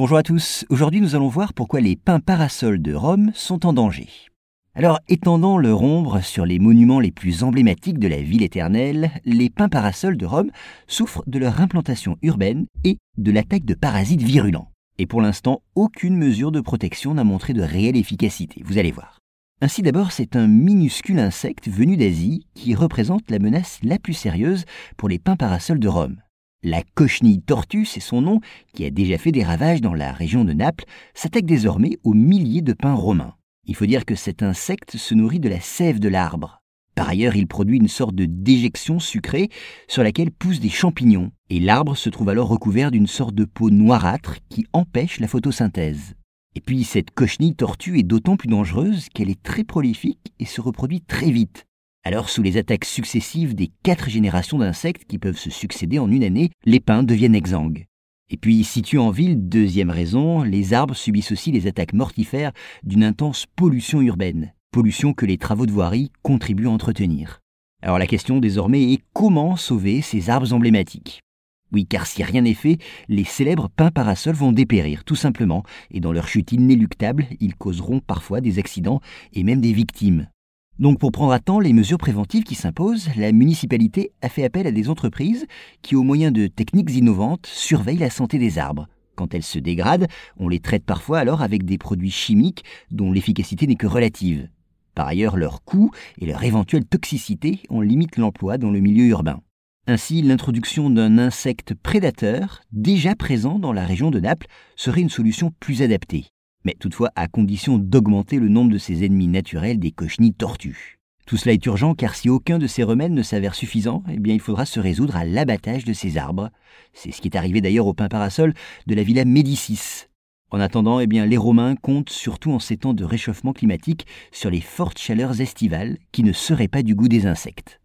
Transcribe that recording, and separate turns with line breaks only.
Bonjour à tous, aujourd'hui nous allons voir pourquoi les pins parasols de Rome sont en danger. Alors, étendant leur ombre sur les monuments les plus emblématiques de la ville éternelle, les pins parasols de Rome souffrent de leur implantation urbaine et de l'attaque de parasites virulents. Et pour l'instant, aucune mesure de protection n'a montré de réelle efficacité, vous allez voir. Ainsi d'abord, c'est un minuscule insecte venu d'Asie qui représente la menace la plus sérieuse pour les pins parasols de Rome. La cochenille tortue, c'est son nom, qui a déjà fait des ravages dans la région de Naples, s'attaque désormais aux milliers de pins romains. Il faut dire que cet insecte se nourrit de la sève de l'arbre. Par ailleurs, il produit une sorte de déjection sucrée sur laquelle poussent des champignons, et l'arbre se trouve alors recouvert d'une sorte de peau noirâtre qui empêche la photosynthèse. Et puis cette cochenille tortue est d'autant plus dangereuse qu'elle est très prolifique et se reproduit très vite. Alors, sous les attaques successives des quatre générations d'insectes qui peuvent se succéder en une année, les pins deviennent exsangues. Et puis, situés en ville, deuxième raison, les arbres subissent aussi les attaques mortifères d'une intense pollution urbaine, pollution que les travaux de voirie contribuent à entretenir. Alors la question désormais est comment sauver ces arbres emblématiques? Oui, car si rien n'est fait, les célèbres pins parasols vont dépérir, tout simplement, et dans leur chute inéluctable, ils causeront parfois des accidents et même des victimes. Donc pour prendre à temps les mesures préventives qui s'imposent, la municipalité a fait appel à des entreprises qui, au moyen de techniques innovantes, surveillent la santé des arbres. Quand elles se dégradent, on les traite parfois alors avec des produits chimiques dont l'efficacité n'est que relative. Par ailleurs, leur coût et leur éventuelle toxicité en limitent l'emploi dans le milieu urbain. Ainsi, l'introduction d'un insecte prédateur, déjà présent dans la région de Naples, serait une solution plus adaptée mais toutefois à condition d'augmenter le nombre de ses ennemis naturels des cochenilles tortues. Tout cela est urgent car si aucun de ces remèdes ne s'avère suffisant, eh bien il faudra se résoudre à l'abattage de ces arbres. C'est ce qui est arrivé d'ailleurs au pin parasol de la villa Médicis. En attendant, eh bien les Romains comptent surtout en ces temps de réchauffement climatique sur les fortes chaleurs estivales qui ne seraient pas du goût des insectes.